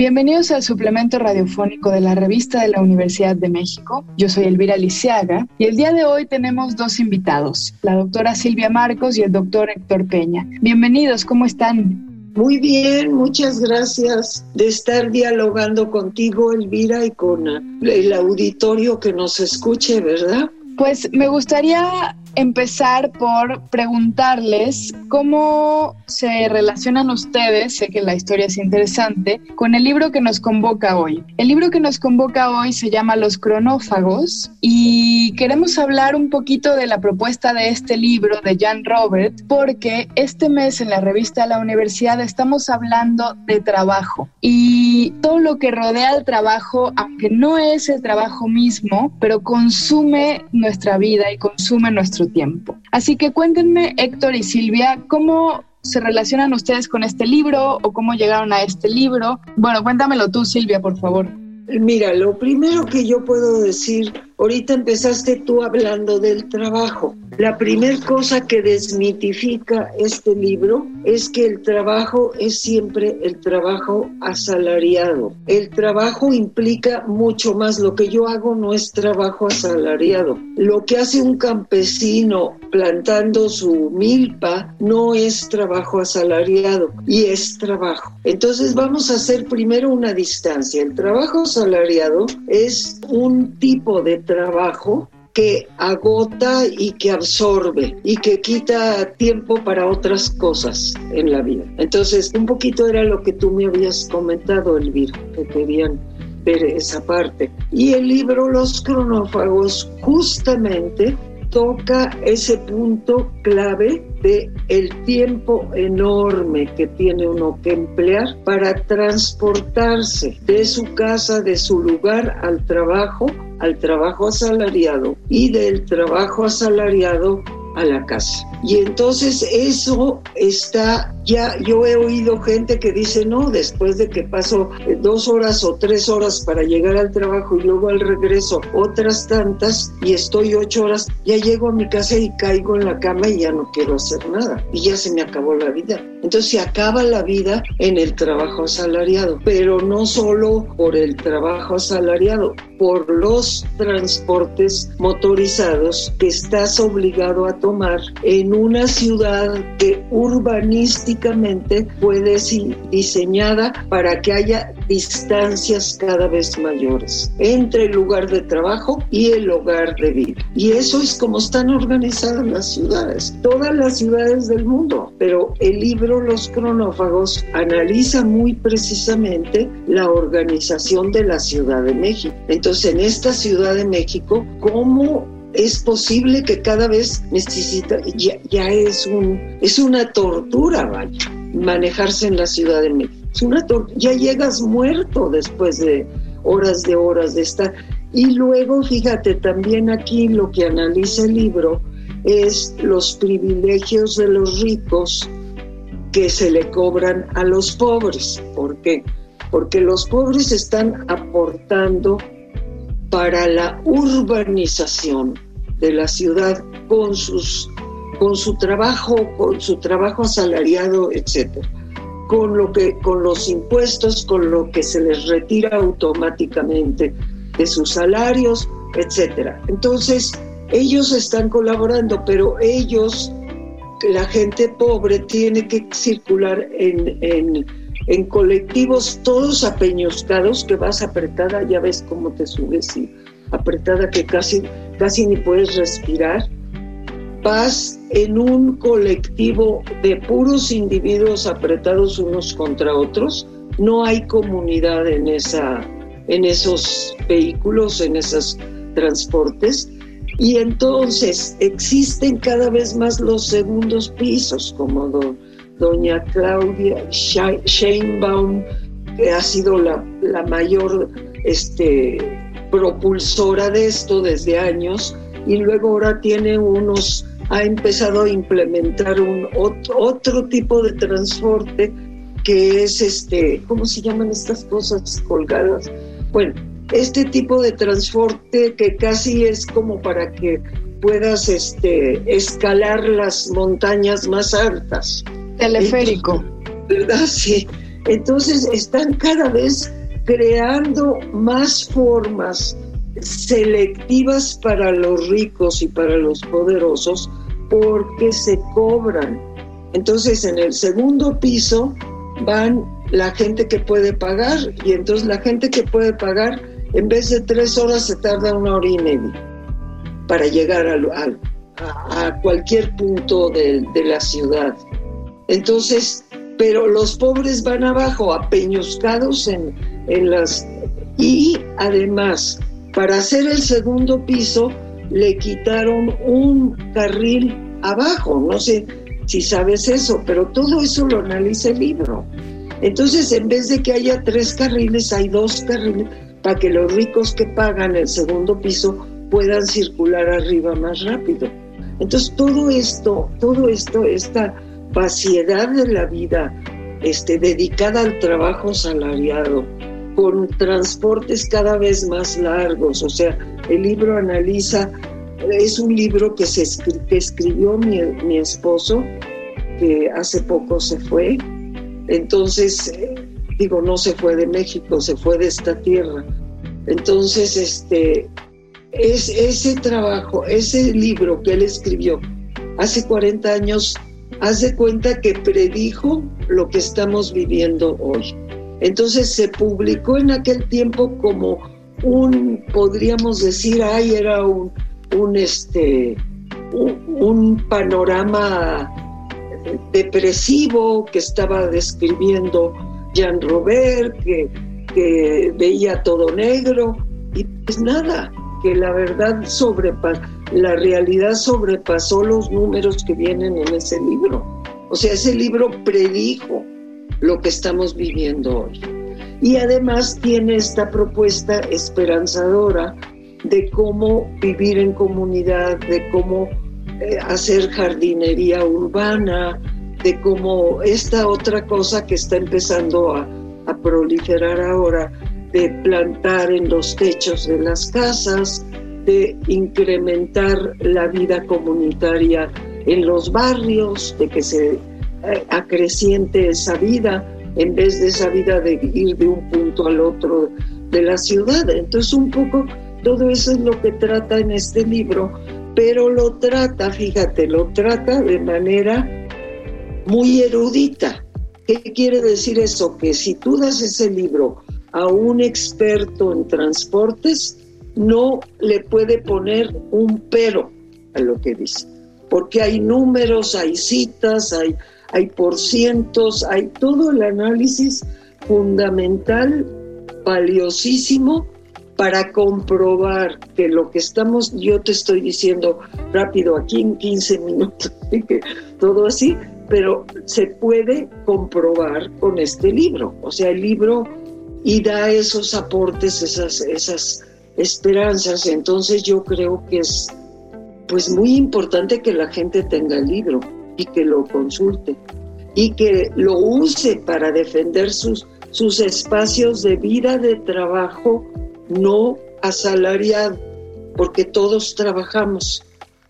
Bienvenidos al suplemento radiofónico de la revista de la Universidad de México. Yo soy Elvira Lisiaga y el día de hoy tenemos dos invitados, la doctora Silvia Marcos y el doctor Héctor Peña. Bienvenidos, ¿cómo están? Muy bien, muchas gracias de estar dialogando contigo, Elvira, y con el auditorio que nos escuche, ¿verdad? Pues me gustaría empezar por preguntarles cómo se relacionan ustedes, sé que la historia es interesante, con el libro que nos convoca hoy. El libro que nos convoca hoy se llama Los cronófagos y queremos hablar un poquito de la propuesta de este libro de Jan Robert porque este mes en la revista La Universidad estamos hablando de trabajo y todo lo que rodea el trabajo, aunque no es el trabajo mismo, pero consume nuestra vida y consume nuestro tiempo. Así que cuéntenme, Héctor y Silvia, ¿cómo se relacionan ustedes con este libro o cómo llegaron a este libro? Bueno, cuéntamelo tú, Silvia, por favor. Mira, lo primero que yo puedo decir Ahorita empezaste tú hablando del trabajo. La primera cosa que desmitifica este libro es que el trabajo es siempre el trabajo asalariado. El trabajo implica mucho más. Lo que yo hago no es trabajo asalariado. Lo que hace un campesino plantando su milpa no es trabajo asalariado y es trabajo. Entonces vamos a hacer primero una distancia. El trabajo asalariado es un tipo de trabajo que agota y que absorbe y que quita tiempo para otras cosas en la vida. Entonces, un poquito era lo que tú me habías comentado, Elvira, que querían ver esa parte. Y el libro Los cronófagos justamente toca ese punto clave de el tiempo enorme que tiene uno que emplear para transportarse de su casa, de su lugar al trabajo, al trabajo asalariado y del trabajo asalariado a la casa. Y entonces eso está, ya yo he oído gente que dice, no, después de que paso dos horas o tres horas para llegar al trabajo y luego al regreso otras tantas y estoy ocho horas, ya llego a mi casa y caigo en la cama y ya no quiero hacer nada y ya se me acabó la vida. Entonces se acaba la vida en el trabajo asalariado, pero no solo por el trabajo asalariado, por los transportes motorizados que estás obligado a tomar en una ciudad que urbanísticamente puede ser diseñada para que haya distancias cada vez mayores entre el lugar de trabajo y el hogar de vida. Y eso es como están organizadas las ciudades, todas las ciudades del mundo. Pero el libro Los cronófagos analiza muy precisamente la organización de la Ciudad de México. Entonces, en esta Ciudad de México, ¿cómo es posible que cada vez necesita, ya, es, un, es una tortura, vaya, manejarse en la Ciudad de México. Es una ya llegas muerto después de horas de horas de estar. Y luego, fíjate, también aquí lo que analiza el libro es los privilegios de los ricos que se le cobran a los pobres. ¿Por qué? Porque los pobres están aportando para la urbanización de la ciudad con sus con su trabajo, con su trabajo asalariado, etcétera, con lo que con los impuestos, con lo que se les retira automáticamente de sus salarios, etcétera. Entonces, ellos están colaborando, pero ellos la gente pobre tiene que circular en, en en colectivos todos apeñoscados que vas apretada, ya ves cómo te subes y apretada que casi, casi ni puedes respirar. Vas en un colectivo de puros individuos apretados unos contra otros. No hay comunidad en, esa, en esos vehículos, en esos transportes. Y entonces existen cada vez más los segundos pisos, como doña Claudia Sheinbaum, que ha sido la, la mayor este, propulsora de esto desde años, y luego ahora tiene unos, ha empezado a implementar un otro, otro tipo de transporte que es este, ¿cómo se llaman estas cosas colgadas? Bueno, este tipo de transporte que casi es como para que puedas este, escalar las montañas más altas. Teleférico. ¿Verdad? Sí. Entonces están cada vez creando más formas selectivas para los ricos y para los poderosos porque se cobran. Entonces en el segundo piso van la gente que puede pagar y entonces la gente que puede pagar en vez de tres horas se tarda una hora y media para llegar a, a, cualquier punto de la ciudad. Entonces, pero los pobres van abajo, apeñuscados en, en las... Y además, para hacer el segundo piso, le quitaron un carril abajo. No sé si sabes eso, pero todo eso lo analiza el libro. Entonces, en vez de que haya tres carriles, hay dos carriles para que los ricos que pagan el segundo piso puedan circular arriba más rápido. Entonces, todo esto, todo esto, esta vaciedad de la vida este, dedicada al trabajo salariado, con transportes cada vez más largos. O sea, el libro analiza, es un libro que, se, escribió mi, mi esposo, que hace poco se fue. Entonces, digo, no se fue de México, se fue de esta tierra. Entonces, este, es ese trabajo, ese libro que él escribió hace 40 años, hace cuenta que predijo lo que estamos viviendo hoy. Entonces se publicó en aquel tiempo como un, podríamos decir, ay, era un, un, este, un, panorama depresivo que estaba describiendo Jean Robert, que, que veía todo negro, y pues nada, que la verdad sobrepasó, la realidad sobrepasó los números que vienen en ese libro. O sea, ese libro predijo lo que estamos viviendo hoy. Y además tiene esta propuesta esperanzadora de cómo vivir en comunidad, de cómo eh, hacer jardinería urbana, de cómo esta otra cosa que está empezando a, a proliferar ahora, de plantar en los techos de las casas, de incrementar la vida comunitaria en los barrios, de que se eh, acreciente esa vida en vez de esa vida de ir de un punto al otro de la ciudad. Entonces un poco todo eso es lo que trata en este libro, pero lo trata, fíjate, lo trata de manera muy erudita. ¿Qué quiere decir eso? Que si tú das ese libro a un experto en transportes, no le puede poner un pero a lo que dice, porque hay números, hay citas, hay, hay porcientos, hay todo el análisis fundamental, valiosísimo, para comprobar que lo que estamos, yo te estoy diciendo rápido aquí en 15 minutos, todo así, pero se puede comprobar con este libro. O sea, el libro y da esos aportes, esas, esas esperanzas. Entonces yo creo que es pues muy importante que la gente tenga el libro y que lo consulte y que lo use para defender sus, sus espacios de vida, de trabajo no asalariado, porque todos trabajamos.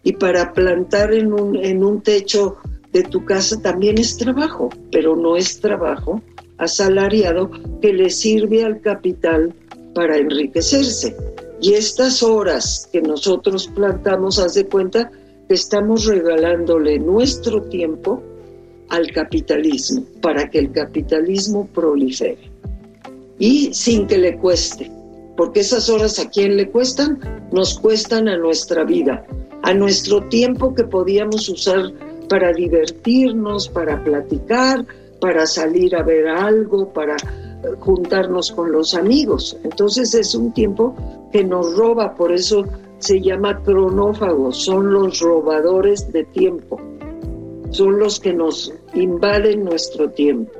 Y para plantar en un, en un techo de tu casa también es trabajo, pero no es trabajo asalariado que le sirve al capital para enriquecerse. Y estas horas que nosotros plantamos, haz de cuenta que estamos regalándole nuestro tiempo al capitalismo para que el capitalismo prolifere. Y sin que le cueste, porque esas horas a quién le cuestan, nos cuestan a nuestra vida, a nuestro tiempo que podíamos usar para divertirnos, para platicar, para salir a ver algo, para juntarnos con los amigos. Entonces es un tiempo que nos roba, por eso se llama cronófagos, son los robadores de tiempo, son los que nos invaden nuestro tiempo.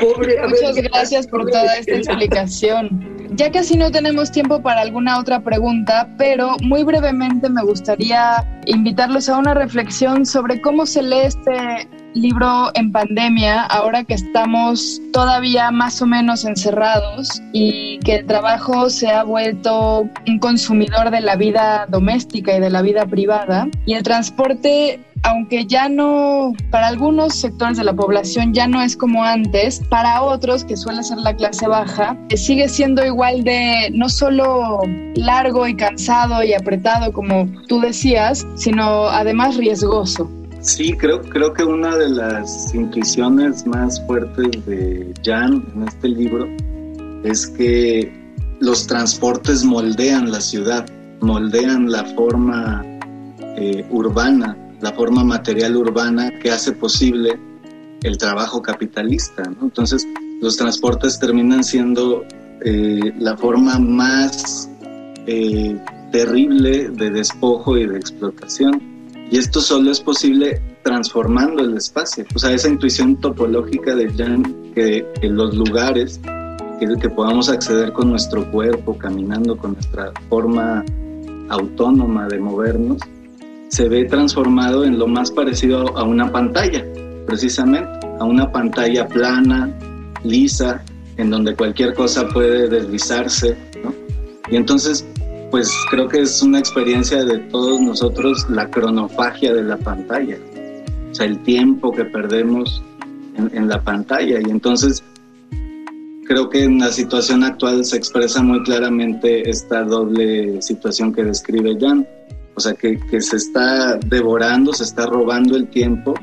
Muchas gracias por toda esta explicación. ya casi no tenemos tiempo para alguna otra pregunta, pero muy brevemente me gustaría invitarlos a una reflexión sobre cómo se lee este libro en pandemia, ahora que estamos todavía más o menos encerrados y que el trabajo se ha vuelto un consumidor de la vida doméstica y de la vida privada y el transporte aunque ya no, para algunos sectores de la población ya no es como antes, para otros, que suele ser la clase baja, sigue siendo igual de no solo largo y cansado y apretado como tú decías, sino además riesgoso. Sí, creo, creo que una de las intuiciones más fuertes de Jan en este libro es que los transportes moldean la ciudad, moldean la forma eh, urbana, la forma material urbana que hace posible el trabajo capitalista. Entonces, los transportes terminan siendo eh, la forma más eh, terrible de despojo y de explotación y esto solo es posible transformando el espacio. O sea, esa intuición topológica de Jan, que en los lugares, que, que podamos acceder con nuestro cuerpo, caminando con nuestra forma autónoma de movernos, se ve transformado en lo más parecido a una pantalla, precisamente, a una pantalla plana, lisa, en donde cualquier cosa puede deslizarse, ¿no? Y entonces pues creo que es una experiencia de todos nosotros la cronofagia de la pantalla, o sea, el tiempo que perdemos en, la pantalla. Y entonces creo que en la situación actual se expresa muy claramente esta doble situación que describe Jan. O sea, que, se está devorando, se está robando el tiempo,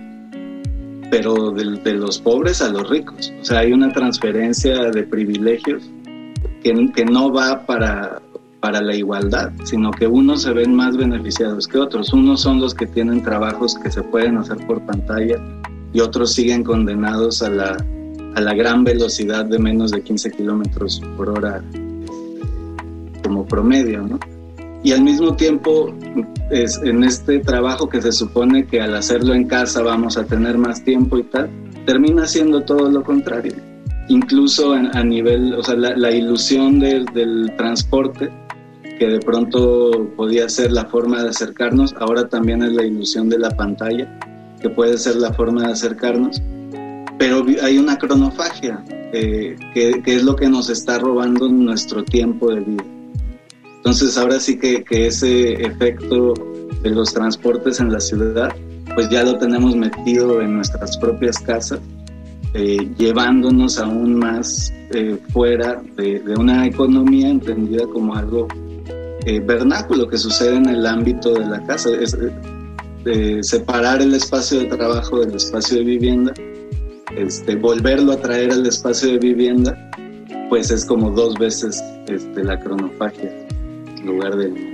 pero de, los pobres a los ricos. O sea, hay una transferencia de privilegios que no va para, para la igualdad, sino que unos se ven más beneficiados que otros. Unos son los que tienen trabajos que se pueden hacer por pantalla y otros siguen condenados a la, a la gran velocidad de menos de 15 kilómetros por hora como promedio, ¿no? Y al mismo tiempo, es, en este trabajo que se supone que al hacerlo en casa vamos a tener más tiempo y tal, termina siendo todo lo contrario. Incluso a, nivel, o sea, la, ilusión del transporte que de pronto podía ser la forma de acercarnos, ahora también es la ilusión de la pantalla, que puede ser la forma de acercarnos, pero hay una cronofagia, eh, que, es lo que nos está robando nuestro tiempo de vida. Entonces ahora sí que, ese efecto de los transportes en la ciudad, pues ya lo tenemos metido en nuestras propias casas, eh, llevándonos aún más eh, fuera de, una economía entendida como algo eh, vernáculo que sucede en el ámbito de la casa, es eh, separar el espacio de trabajo del espacio de vivienda, este, volverlo a traer al espacio de vivienda, pues es como dos veces este, la cronofagia en lugar de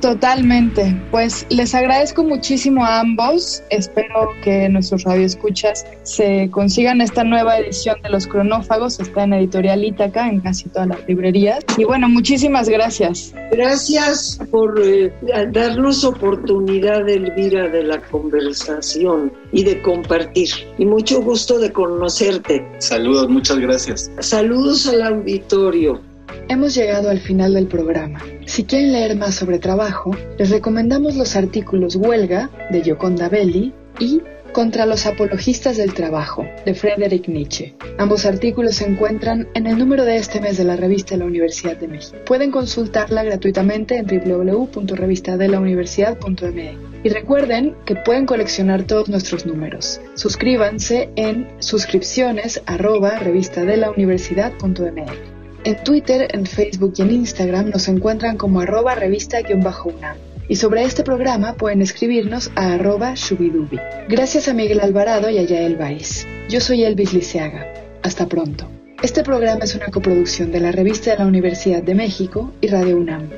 Totalmente. Pues les agradezco muchísimo a ambos. Espero que nuestros radioescuchas se consigan esta nueva edición de Los Cronófagos. Está en Editorial Ítaca, en casi todas las librerías. Y bueno, muchísimas gracias. Gracias por eh, darnos oportunidad, Elvira, de la conversación y de compartir. Y mucho gusto de conocerte. Saludos, muchas gracias. Saludos al auditorio. Hemos llegado al final del programa. Si quieren leer más sobre trabajo, les recomendamos los artículos Huelga de Gioconda Belli y Contra los apologistas del trabajo de Friedrich Nietzsche. Ambos artículos se encuentran en el número de este mes de la revista de la Universidad de México. Pueden consultarla gratuitamente en www.revistadelauniversidad.me. Y recuerden que pueden coleccionar todos nuestros números. Suscríbanse en suscripciones. En Twitter, en Facebook y en Instagram nos encuentran como arroba revista-una. Y sobre este programa pueden escribirnos a arroba shubidubi. Gracias a Miguel Alvarado y a Yael Baiz. Yo soy Elvis Liceaga. Hasta pronto. Este programa es una coproducción de la Revista de la Universidad de México y Radio UNAM.